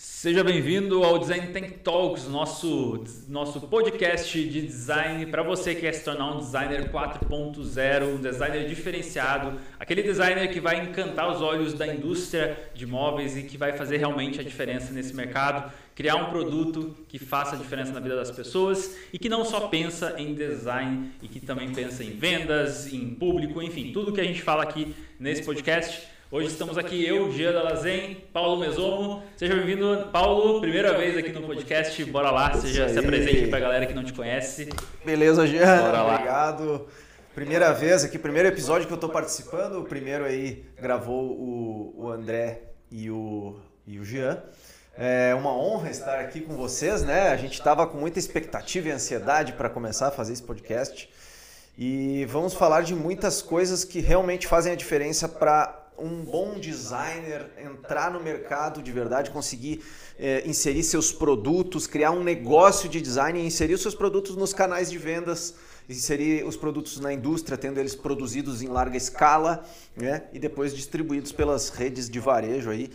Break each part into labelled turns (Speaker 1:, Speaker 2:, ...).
Speaker 1: Seja bem-vindo ao Design Tank Talks, nosso, nosso podcast de design para você que quer se tornar um designer 4.0, um designer diferenciado, aquele designer que vai encantar os olhos da indústria de móveis e que vai fazer realmente a diferença nesse mercado, criar um produto que faça a diferença na vida das pessoas e que não só pensa em design e que também pensa em vendas, em público, enfim, tudo que a gente fala aqui nesse podcast Hoje estamos aqui eu, Gia Dalazen, Paulo Mesomo. Seja bem-vindo, Paulo. Primeira vez aqui no podcast. Bora lá, seja se apresente para a galera que não te conhece.
Speaker 2: Beleza, Gia. Bora lá. Obrigado. Primeira vez aqui, primeiro episódio que eu estou participando. O primeiro aí gravou o, o André e o, e o Jean. É uma honra estar aqui com vocês, né? A gente estava com muita expectativa e ansiedade para começar a fazer esse podcast. E vamos falar de muitas coisas que realmente fazem a diferença para um bom designer entrar no mercado de verdade, conseguir é, inserir seus produtos, criar um negócio de design e inserir os seus produtos nos canais de vendas, inserir os produtos na indústria, tendo eles produzidos em larga escala né, e depois distribuídos pelas redes de varejo aí.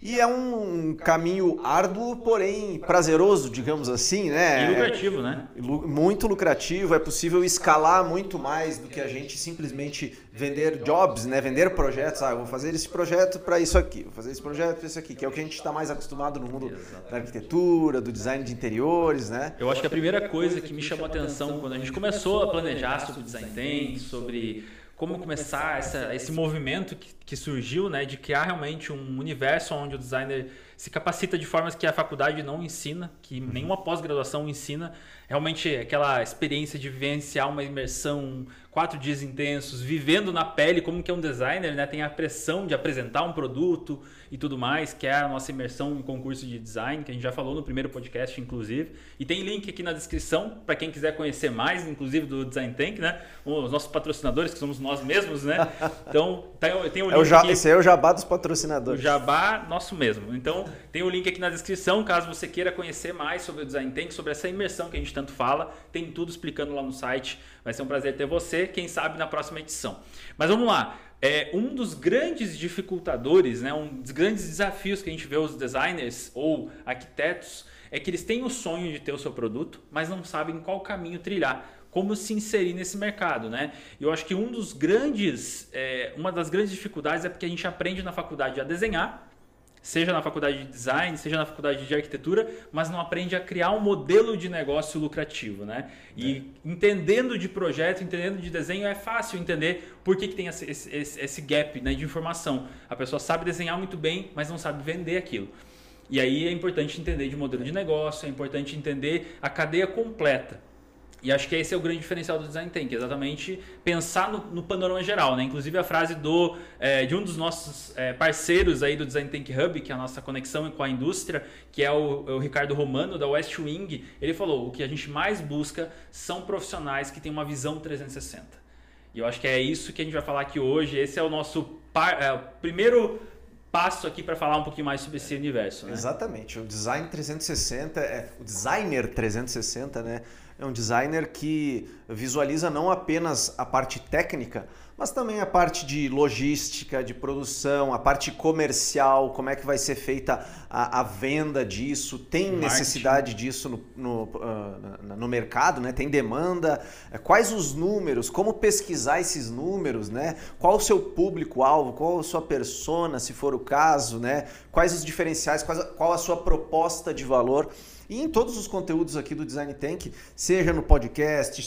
Speaker 2: E é um caminho árduo, porém prazeroso, digamos assim, né?
Speaker 1: E lucrativo, né?
Speaker 2: Muito lucrativo, é possível escalar muito mais do que a gente simplesmente vender jobs, né? Vender projetos. Ah, eu vou fazer esse projeto para isso aqui, vou fazer esse projeto para isso aqui, que é o que a gente está mais acostumado no mundo da arquitetura, do design de interiores, né?
Speaker 1: Eu acho que a primeira coisa que me chamou a atenção quando a gente começou a planejar sobre design thinking, sobre como começar essa, esse movimento que, que, surgiu, né, de criar realmente um universo onde o designer se capacita de formas que a faculdade não ensina, que uhum. nenhuma pós-graduação ensina, realmente aquela experiência de vivenciar uma imersão, quatro dias intensos, vivendo na pele como que é um designer, né? Tem a pressão de apresentar um produto e tudo mais, que é a nossa imersão no concurso de design, que a gente já falou no primeiro podcast, inclusive. E tem link aqui na descrição para quem quiser conhecer mais, inclusive do Design Tank, né? Os nossos patrocinadores, que somos nós mesmos, né? Então, tem, o link.
Speaker 2: É o ja, aqui, esse é o jabá dos patrocinadores.
Speaker 1: O jabá nosso mesmo. Então, tem o link aqui na descrição, caso você queira conhecer mais sobre o Design Tank, sobre essa imersão que a gente tanto fala. Tem tudo explicando lá no site. Vai ser um prazer ter você, quem sabe na próxima edição. Mas vamos lá. É, um dos grandes dificultadores, né, um dos grandes desafios que a gente vê os designers ou arquitetos é que eles têm o sonho de ter o seu produto, mas não sabem qual caminho trilhar como se inserir nesse mercado, né? Eu acho que um dos grandes, é, uma das grandes dificuldades é porque a gente aprende na faculdade a desenhar, seja na faculdade de design, seja na faculdade de arquitetura, mas não aprende a criar um modelo de negócio lucrativo, né? E é. entendendo de projeto, entendendo de desenho, é fácil entender por que, que tem esse, esse, esse gap né, de informação. A pessoa sabe desenhar muito bem, mas não sabe vender aquilo. E aí é importante entender de modelo de negócio, é importante entender a cadeia completa. E acho que esse é o grande diferencial do design thinking, exatamente pensar no, no panorama geral, né? Inclusive a frase do é, de um dos nossos é, parceiros aí do Design Think Hub, que é a nossa conexão com a indústria, que é o, o, Ricardo Romano da West Wing, ele falou: o que a gente mais busca são profissionais que têm uma visão 360. E eu acho que é isso que a gente vai falar aqui hoje. Esse é o nosso par, é, o primeiro passo aqui para falar um pouquinho mais sobre esse universo. Né?
Speaker 2: Exatamente. O design 360 é o designer 360, né? É um designer que visualiza não apenas a parte técnica, mas também a parte de logística, de produção, a parte comercial, como é que vai ser feita a, a venda disso, tem Marketing. necessidade disso no, no, uh, no, mercado, né? tem demanda, quais os números, como pesquisar esses números, né? qual o seu público-alvo, qual a sua persona, se for o caso, né? quais os diferenciais, qual a sua proposta de valor. E em todos os conteúdos aqui do Design Tank, seja no podcast,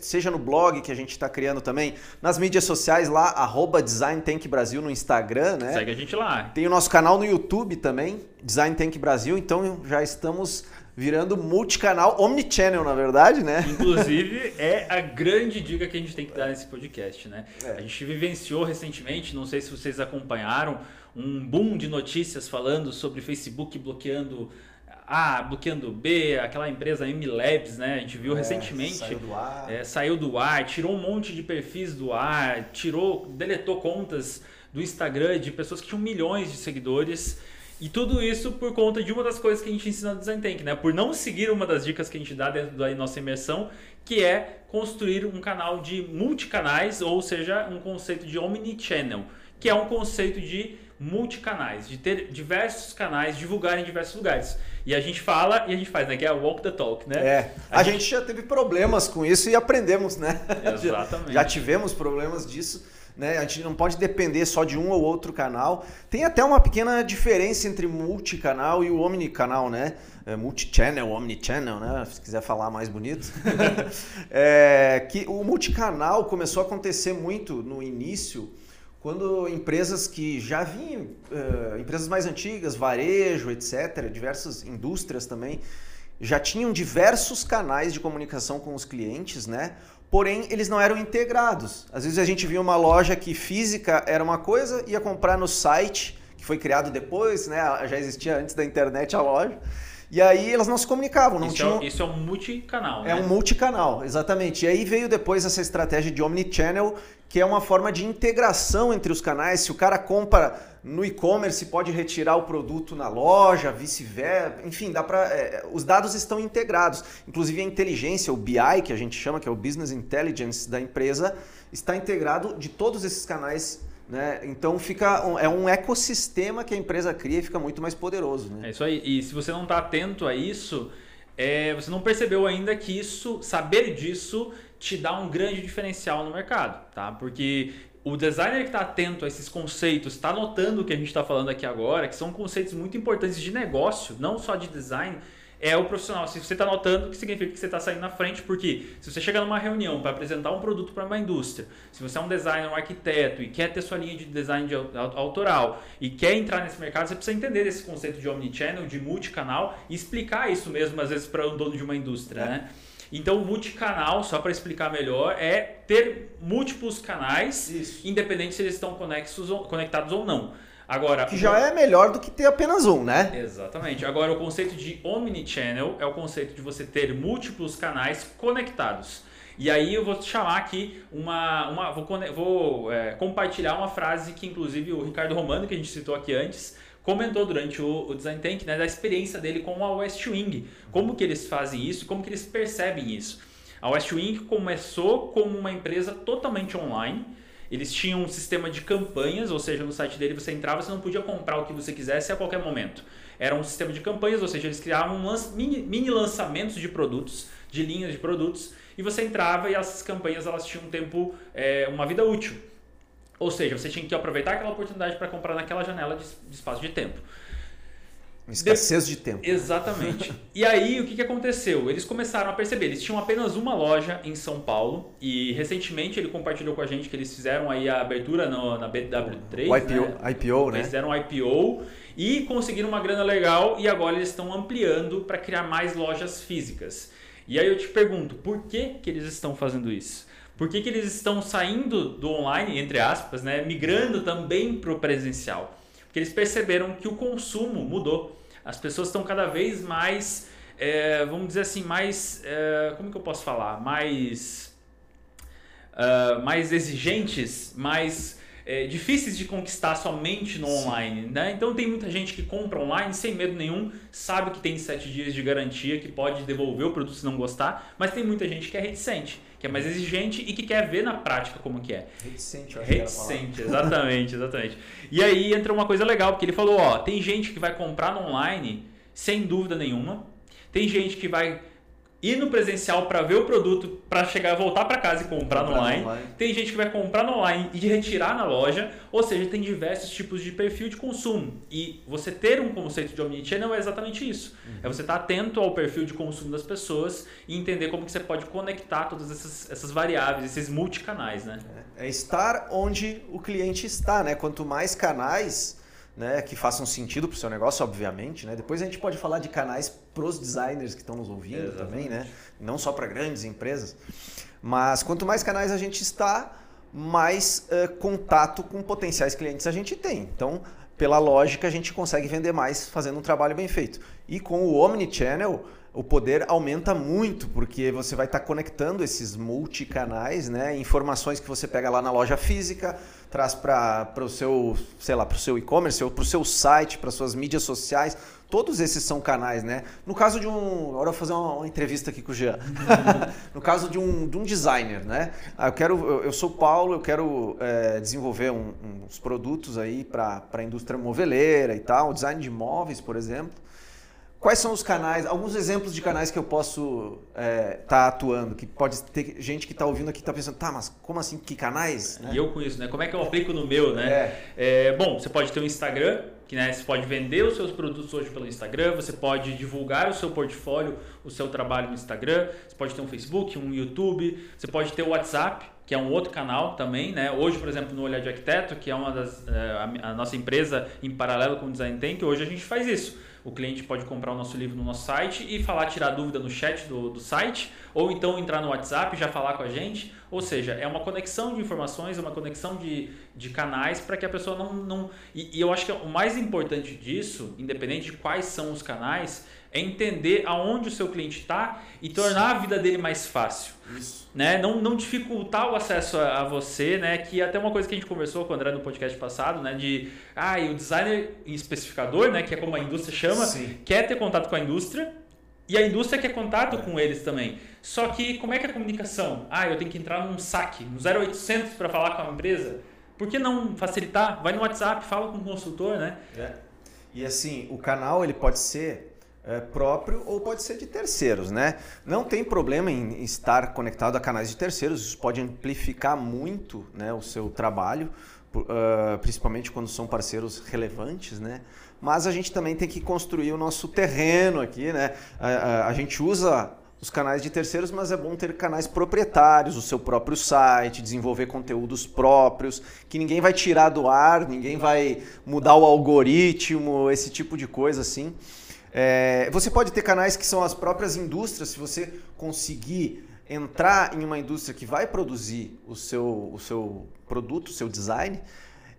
Speaker 2: seja, no blog que a gente está criando também, nas mídias sociais lá, arroba Design Tank Brasil no Instagram, né?
Speaker 1: Segue a gente lá.
Speaker 2: Tem o nosso canal no YouTube também, Design Tank Brasil, então já estamos virando multicanal, omnichannel, na verdade, né?
Speaker 1: Inclusive, é a grande dica que a gente tem que dar nesse podcast, né? É. A gente vivenciou recentemente, não sei se vocês acompanharam, um boom de notícias falando sobre Facebook bloqueando a, bloqueando B, aquela empresa MLabs, né? A gente viu é, recentemente.
Speaker 2: Saiu do ar.
Speaker 1: É, saiu do ar, tirou um monte de perfis do ar, tirou, deletou contas do Instagram de pessoas que tinham milhões de seguidores. E tudo isso por conta de uma das coisas que a gente ensina no Design Tank, né? Por não seguir uma das dicas que a gente dá dentro da nossa imersão, que é construir um canal de multicanais, ou seja, um conceito de omnichannel, que é um conceito de multicanais, de ter diversos canais, divulgar em diversos lugares. E a gente fala e a gente faz, né? Que é walk the talk, né?
Speaker 2: É. A, a gente... gente... já teve problemas com isso e aprendemos, né?
Speaker 1: Exatamente.
Speaker 2: já tivemos problemas disso. Né? A gente não pode depender só de um ou outro canal. Tem até uma pequena diferença entre multicanal e o omnicanal, né? É, multichannel, omnichannel, né? Se quiser falar mais bonito. é, que o multicanal começou a acontecer muito no início quando empresas que já vinham, uh, empresas mais antigas, varejo, etc., diversas indústrias também, já tinham diversos canais de comunicação com os clientes, né? Porém, eles não eram integrados. Às vezes a gente via uma loja que física era uma coisa, ia comprar no site, que foi criado depois, né? Já existia antes da internet a loja. E aí elas não se comunicavam, não
Speaker 1: isso
Speaker 2: tinham.
Speaker 1: É, isso é um multicanal.
Speaker 2: É
Speaker 1: né?
Speaker 2: um multicanal, exatamente. E aí veio depois essa estratégia de omnichannel, que é uma forma de integração entre os canais. Se o cara compra no e-commerce, pode retirar o produto na loja, vice-versa. Enfim, dá para. É, os dados estão integrados. Inclusive a inteligência, o BI, que a gente chama, que é o Business Intelligence da empresa, está integrado de todos esses canais né? Então fica um, é um ecossistema que a empresa cria e fica muito mais poderoso. Né?
Speaker 1: É isso aí. E se você não está atento a isso, é, você não percebeu ainda que isso, saber disso, te dá um grande diferencial no mercado, tá? Porque o designer que está atento a esses conceitos, está notando o que a gente está falando aqui agora, que são conceitos muito importantes de negócio, não só de design, é o profissional. Se você está notando, que significa que você está saindo na frente, porque se você chega numa reunião para apresentar um produto para uma indústria, se você é um designer, um arquiteto e quer ter sua linha de design de autoral e quer entrar nesse mercado, você precisa entender esse conceito de omnichannel, de multicanal e explicar isso mesmo, às vezes, para o dono de uma indústria, é. né? Então, o multicanal, só para explicar melhor, é ter múltiplos canais, Isso. independente se eles estão conexos, conectados ou não. Agora,
Speaker 2: que já é melhor do que ter apenas um, né?
Speaker 1: Exatamente. Agora, o conceito de omnichannel é o conceito de você ter múltiplos canais conectados. E aí eu vou chamar aqui uma. uma vou vou é, compartilhar uma frase que, inclusive, o Ricardo Romano, que a gente citou aqui antes, comentou durante o, o Design Tank, né, da experiência dele com a West Wing. Como que eles fazem isso, como que eles percebem isso. A West Wing começou como uma empresa totalmente online eles tinham um sistema de campanhas, ou seja, no site dele você entrava, você não podia comprar o que você quisesse a qualquer momento. Era um sistema de campanhas, ou seja, eles criavam mini, mini lançamentos de produtos, de linhas de produtos, e você entrava e essas campanhas elas tinham um tempo, é, uma vida útil. Ou seja, você tinha que aproveitar aquela oportunidade para comprar naquela janela de, de espaço de tempo.
Speaker 2: Uma escassez de, de tempo.
Speaker 1: Exatamente. e aí, o que, que aconteceu? Eles começaram a perceber, eles tinham apenas uma loja em São Paulo e recentemente ele compartilhou com a gente que eles fizeram aí a abertura no, na BW3.
Speaker 2: O IPO, né? IPO, né?
Speaker 1: Eles fizeram um IPO e conseguiram uma grana legal e agora eles estão ampliando para criar mais lojas físicas. E aí eu te pergunto, por que, que eles estão fazendo isso? Por que, que eles estão saindo do online, entre aspas, né, migrando também para o presencial? Porque eles perceberam que o consumo mudou. As pessoas estão cada vez mais, é, vamos dizer assim, mais. É, como que eu posso falar? Mais. Uh, mais exigentes, mais é, difíceis de conquistar somente no Sim. online. Né? Então tem muita gente que compra online sem medo nenhum, sabe que tem sete dias de garantia, que pode devolver o produto se não gostar, mas tem muita gente que é reticente, que é mais exigente e que quer ver na prática como que é.
Speaker 2: Reticente, eu
Speaker 1: acho Reticente, exatamente, exatamente. E aí entra uma coisa legal, porque ele falou, ó, tem gente que vai comprar no online sem dúvida nenhuma, tem gente que vai ir no presencial para ver o produto, para chegar, voltar para casa e comprar, comprar no, online. online. Tem gente que vai comprar no online e retirar na loja, ou seja, tem diversos tipos de perfil de consumo. E você ter um conceito de omnichannel é exatamente isso. Uhum. É você estar tá atento ao perfil de consumo das pessoas e entender como que você pode conectar todas essas, essas variáveis, esses multicanais, né?
Speaker 2: É, é estar onde o cliente está, né? Quanto mais canais, né, que façam sentido para o seu negócio, obviamente. Né? Depois a gente pode falar de canais para os designers que estão nos ouvindo Exatamente. também, né? não só para grandes empresas. Mas quanto mais canais a gente está, mais uh, contato com potenciais clientes a gente tem. Então, pela lógica, a gente consegue vender mais fazendo um trabalho bem feito. E com o Omnichannel, o poder aumenta muito, porque você vai estar tá conectando esses multicanais, né? Informações que você pega lá na loja física, traz para o seu, sei lá, para o seu e-commerce, ou para o seu site, para suas mídias sociais. Todos esses são canais, né? No caso de um. Agora eu vou fazer uma, uma entrevista aqui com o Jean. no caso de um, de um designer, né? Ah, eu quero. Eu, sou Paulo, eu quero é, desenvolver um, uns produtos aí para a indústria moveleira e tal, design de móveis, por exemplo. Quais são os canais, alguns exemplos de canais que eu posso estar é, tá atuando? Que pode ter gente que está ouvindo aqui está pensando, tá, mas como assim, que canais?
Speaker 1: Né? E eu com isso, né? Como é que eu aplico no meu, né? É. É, bom, você pode ter um Instagram, que né, você pode vender os seus produtos hoje pelo Instagram, você pode divulgar o seu portfólio, o seu trabalho no Instagram, você pode ter um Facebook, um YouTube, você pode ter o WhatsApp, que é um outro canal também, né? Hoje, por exemplo, no Olhar de Arquiteto, que é uma das é, a, a nossa empresa em paralelo com o Design Tank, hoje a gente faz isso o cliente pode comprar o nosso livro no nosso site e falar, tirar dúvida no chat do, do site, ou então entrar no WhatsApp e já falar com a gente. Ou seja, é uma conexão de informações, é uma conexão de, de canais para que a pessoa não. não e, e eu acho que o mais importante disso, independente de quais são os canais, é entender aonde o seu cliente está e tornar a vida dele mais fácil. Isso. Né? Não, não dificultar o acesso a, a, você, né? Que é até uma coisa que a gente conversou com o André no podcast passado, né? De ah, e o designer especificador, né? Que é como a indústria chama, Sim. quer ter contato com a indústria. E a indústria quer contato é. com eles também. Só que como é que é a comunicação? Ah, eu tenho que entrar num saque, no 0800 para falar com a empresa. Por que não facilitar? Vai no WhatsApp, fala com o consultor, né?
Speaker 2: É. E assim, o canal ele pode ser é, próprio ou pode ser de terceiros, né? Não tem problema em estar conectado a canais de terceiros, isso pode amplificar muito né, o seu trabalho, uh, principalmente quando são parceiros relevantes, né? Mas a gente também tem que construir o nosso terreno aqui, né? a, a, a gente usa os canais de terceiros, mas é bom ter canais proprietários, o seu próprio site, desenvolver conteúdos próprios, que ninguém vai tirar do ar, ninguém vai mudar o algoritmo, esse tipo de coisa assim. É, você pode ter canais que são as próprias indústrias, se você conseguir entrar em uma indústria que vai produzir o seu, o seu produto, o seu design,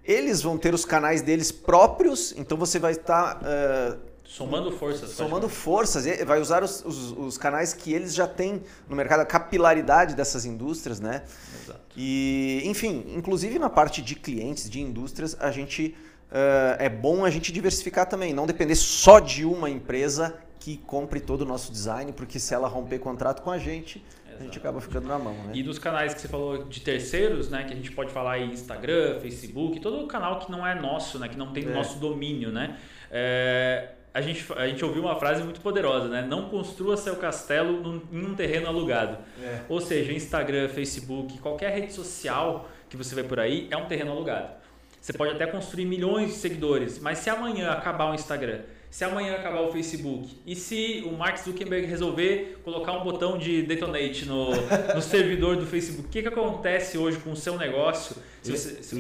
Speaker 2: eles vão ter os canais deles próprios, então você vai estar. Uh,
Speaker 1: somando forças.
Speaker 2: Somando forças, vai usar os, os, os, canais que eles já têm no mercado, a capilaridade dessas indústrias, né? Exato. E, enfim, inclusive na parte de clientes, de indústrias, a gente uh, é bom a gente diversificar também, não depender só de uma empresa que compre todo o nosso design, porque se ela romper contrato com a gente. A gente acaba ficando na mão. Né?
Speaker 1: E dos canais que você falou de terceiros, né, que a gente pode falar aí Instagram, Facebook, todo canal que não é nosso, né, que não tem é. nosso domínio, né? É, a gente, a gente ouviu uma frase muito poderosa, né? Não construa seu castelo num, em um terreno alugado. É. Ou seja, Instagram, Facebook, qualquer rede social que você vê por aí é um terreno alugado. Você pode até construir milhões de seguidores, mas se amanhã acabar o Instagram, se amanhã acabar o Facebook, e se o Mark Zuckerberg resolver colocar um botão de detonate no, no servidor do Facebook, o que, que acontece hoje com o seu negócio?
Speaker 2: Se você, se...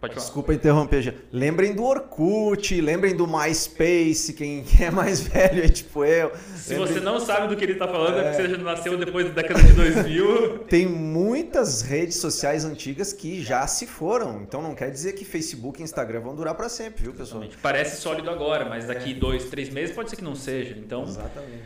Speaker 2: Pode falar. Desculpa interromper, já. Lembrem do Orkut, lembrem do MySpace, quem, é mais velho é tipo eu.
Speaker 1: Se lembrem... você não sabe do que ele está falando, é... é porque você já nasceu depois da década de 2000.
Speaker 2: Tem muitas redes sociais antigas que já se foram. Então não quer dizer que Facebook e Instagram vão durar para sempre, viu, pessoal?
Speaker 1: Exatamente. Parece sólido agora, mas daqui é. dois, três meses pode ser que não seja. Então,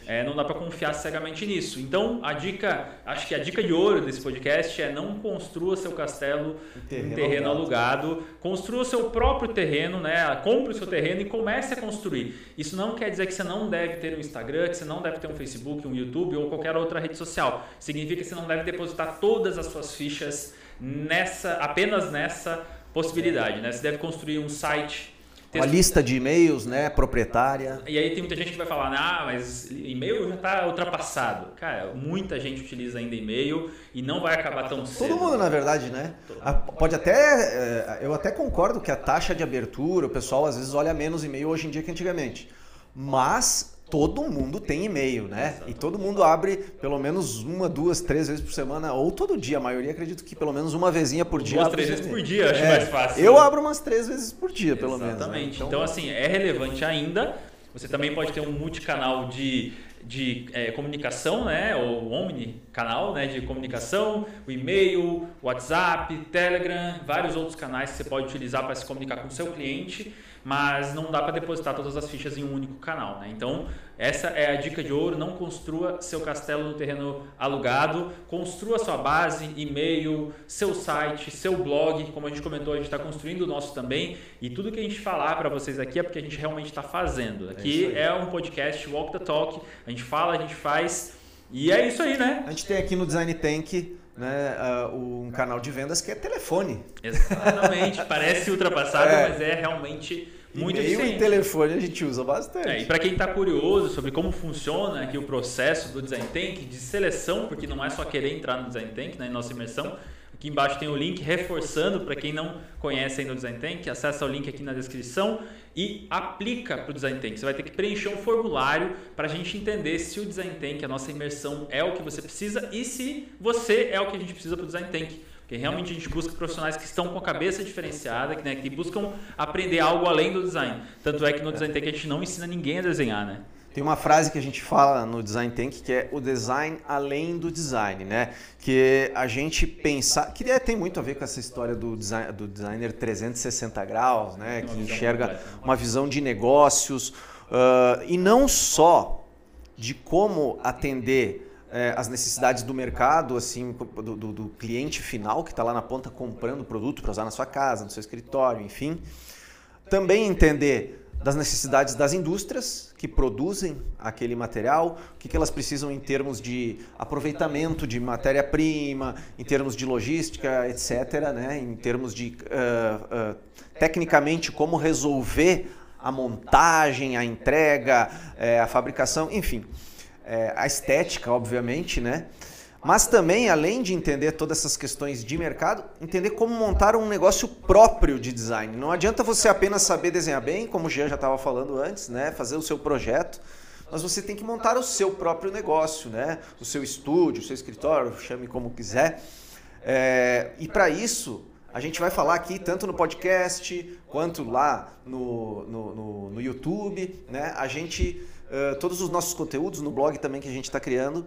Speaker 1: é, não dá para confiar cegamente nisso. Então, a dica, acho que a dica de ouro desse podcast é não construa seu castelo em terreno, terreno alugado. alugado construa o seu próprio terreno, né? compre o seu terreno e comece a construir. Isso não quer dizer que você não deve ter um Instagram, que você não deve ter um Facebook, um YouTube ou qualquer outra rede social. Significa que você não deve depositar todas as suas fichas nessa, apenas nessa possibilidade. Né? Você deve construir um site
Speaker 2: uma lista de e-mails, né, proprietária.
Speaker 1: E aí tem muita gente que vai falar, ah, mas e-mail já está ultrapassado. Cara, muita gente utiliza ainda e-mail e não vai acabar tão cedo.
Speaker 2: Todo mundo, na verdade, né? Pode até, eh, eu até concordo que a taxa de abertura, o pessoal às vezes olha menos e-mail hoje em dia que antigamente. Mas todo mundo tem e-mail, né? E todo mundo abre pelo menos uma, duas, três vezes por semana, ou todo dia. A maioria acredito que pelo menos uma vezinha por dia.
Speaker 1: Duas, três vezes por dia, acho é, mais fácil.
Speaker 2: Eu abro umas três vezes por dia, pelo
Speaker 1: Exatamente.
Speaker 2: menos.
Speaker 1: Né? Exatamente. Então, então, assim, é relevante ainda. Você também pode ter um multicanal de, de é, comunicação, né? Ou omni canal né? de comunicação, o e-mail, WhatsApp, Telegram, vários outros canais que você pode utilizar para se comunicar com o seu cliente mas não dá para depositar todas as fichas em um único canal. Né? Então, essa é a dica de ouro. Não construa seu castelo no terreno alugado. Construa sua base, e-mail, seu site, seu blog. Como a gente comentou, a gente está construindo o nosso também. E tudo que a gente falar para vocês aqui é porque a gente realmente está fazendo. Aqui é, é um podcast Walk the Talk. A gente fala, a gente faz. E é isso aí, né?
Speaker 2: A gente tem aqui no Design Tank né, uh, um canal de vendas que é telefone.
Speaker 1: Exatamente. Parece ultrapassado, é. mas é realmente muito
Speaker 2: E-mail e telefone a gente usa bastante.
Speaker 1: É, e para quem está curioso sobre como funciona aqui o processo do Design Tank de seleção, porque não é só querer entrar no Design Tank, né, nossa imersão, Aqui embaixo tem o link reforçando para quem não conhece ainda o Design Tank, acessa o link aqui na descrição e aplica para o Design Tank. Você vai ter que preencher um formulário para a gente entender se o Design Tank, a nossa imersão, é o que você precisa e se você é o que a gente precisa para o Design Tank. Porque realmente a gente busca profissionais que estão com a cabeça diferenciada, que, né, que buscam aprender algo além do design. Tanto é que no Design Tank a gente não ensina ninguém a desenhar, né?
Speaker 2: Tem uma frase que a gente fala no Design Tank que é o design além do design, né? Que a gente pensar, que tem muito a ver com essa história do, design, do designer 360 graus, né? Que enxerga uma visão de negócios uh, e não só de como atender eh, as necessidades do mercado, assim, do, do, do cliente final que está lá na ponta comprando o produto para usar na sua casa, no seu escritório, enfim. Também entender das necessidades das indústrias que produzem aquele material, o que, que elas precisam em termos de aproveitamento de matéria-prima, em termos de logística, etc., né? em termos de, uh, uh, tecnicamente, como resolver a montagem, a entrega, uh, a fabricação, enfim, eh, a estética, obviamente, né? mas também, além de entender todas essas questões de mercado, entender como montar um negócio próprio de design. Não adianta você apenas saber desenhar bem, como o Jean já estava falando antes, né? fazer o seu projeto, mas você tem que montar o seu próprio negócio, né? o seu estúdio, o seu escritório, chame como quiser. É, e para isso, a gente vai falar aqui tanto no podcast quanto lá no, no, no, no YouTube. Né? A gente, uh, todos os nossos conteúdos no blog também que a gente está criando,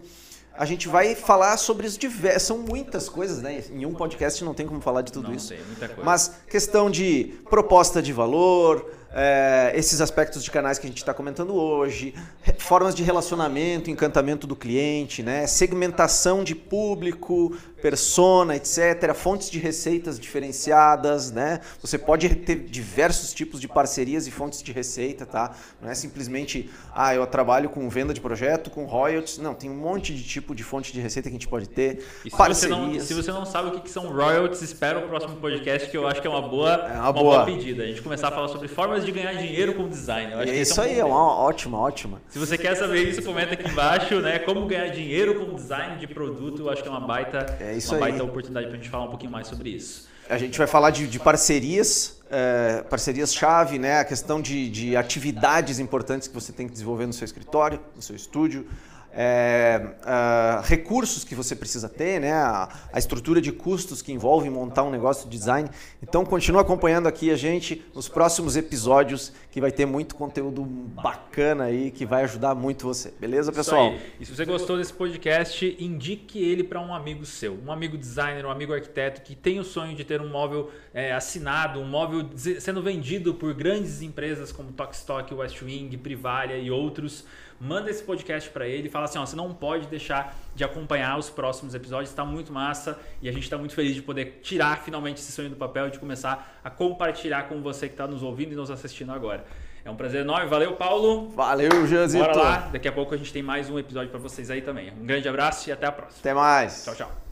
Speaker 2: a gente vai falar sobre os diversos. São muitas coisas, né? Em um podcast não tem como falar de tudo
Speaker 1: não,
Speaker 2: isso.
Speaker 1: Tem, muita coisa.
Speaker 2: Mas questão de proposta de valor, é, esses aspectos de canais que a gente está comentando hoje, formas de relacionamento, encantamento do cliente, né? segmentação de público, persona, etc., fontes de receitas diferenciadas, né? Você pode ter diversos tipos de parcerias e fontes de receita, tá? Não é simplesmente, ah, eu trabalho com venda de projeto, com royalties. Não, tem um monte de tipo de fonte de receita que a gente pode ter.
Speaker 1: E se, Você, não, se você não sabe o que são royalties, espera o próximo podcast que eu acho que é uma boa, é uma, uma boa. boa pedida. A gente começar a falar sobre formas de ganhar dinheiro com design. Eu
Speaker 2: acho é isso é um aí, é uma ótima, ótima.
Speaker 1: Se você quer saber isso, comenta aqui embaixo, né? Como ganhar dinheiro com design de produto, eu acho que é uma baita,
Speaker 2: é
Speaker 1: uma baita oportunidade para a gente falar um pouquinho mais sobre isso.
Speaker 2: A gente vai falar de, de parcerias, é, parcerias-chave, né? A questão de, de atividades importantes que você tem que desenvolver no seu escritório, no seu estúdio é, uh, recursos que você precisa ter, né? A, a, estrutura de custos que envolve montar um negócio de design. Então continua acompanhando aqui a gente nos próximos episódios que vai ter muito conteúdo bacana aí que vai ajudar muito você. Beleza, pessoal?
Speaker 1: E se você gostou desse podcast, indique ele para um amigo seu, um amigo designer, um amigo arquiteto que tem o sonho de ter um móvel é, assinado, um móvel sendo vendido por grandes empresas como Tokstok, Westwing, Privalia e outros manda esse podcast para ele e fala assim: ó, você não pode deixar de acompanhar os próximos episódios, está muito massa e a gente está muito feliz de poder tirar finalmente esse sonho do papel e de começar a compartilhar com você que está nos ouvindo e nos assistindo agora. É um prazer enorme. Valeu, Paulo.
Speaker 2: Valeu, Janzito.
Speaker 1: Bora lá. Daqui a pouco a gente tem mais um episódio para vocês aí também. Um grande abraço e até a próxima.
Speaker 2: Até mais.
Speaker 1: Tchau, tchau.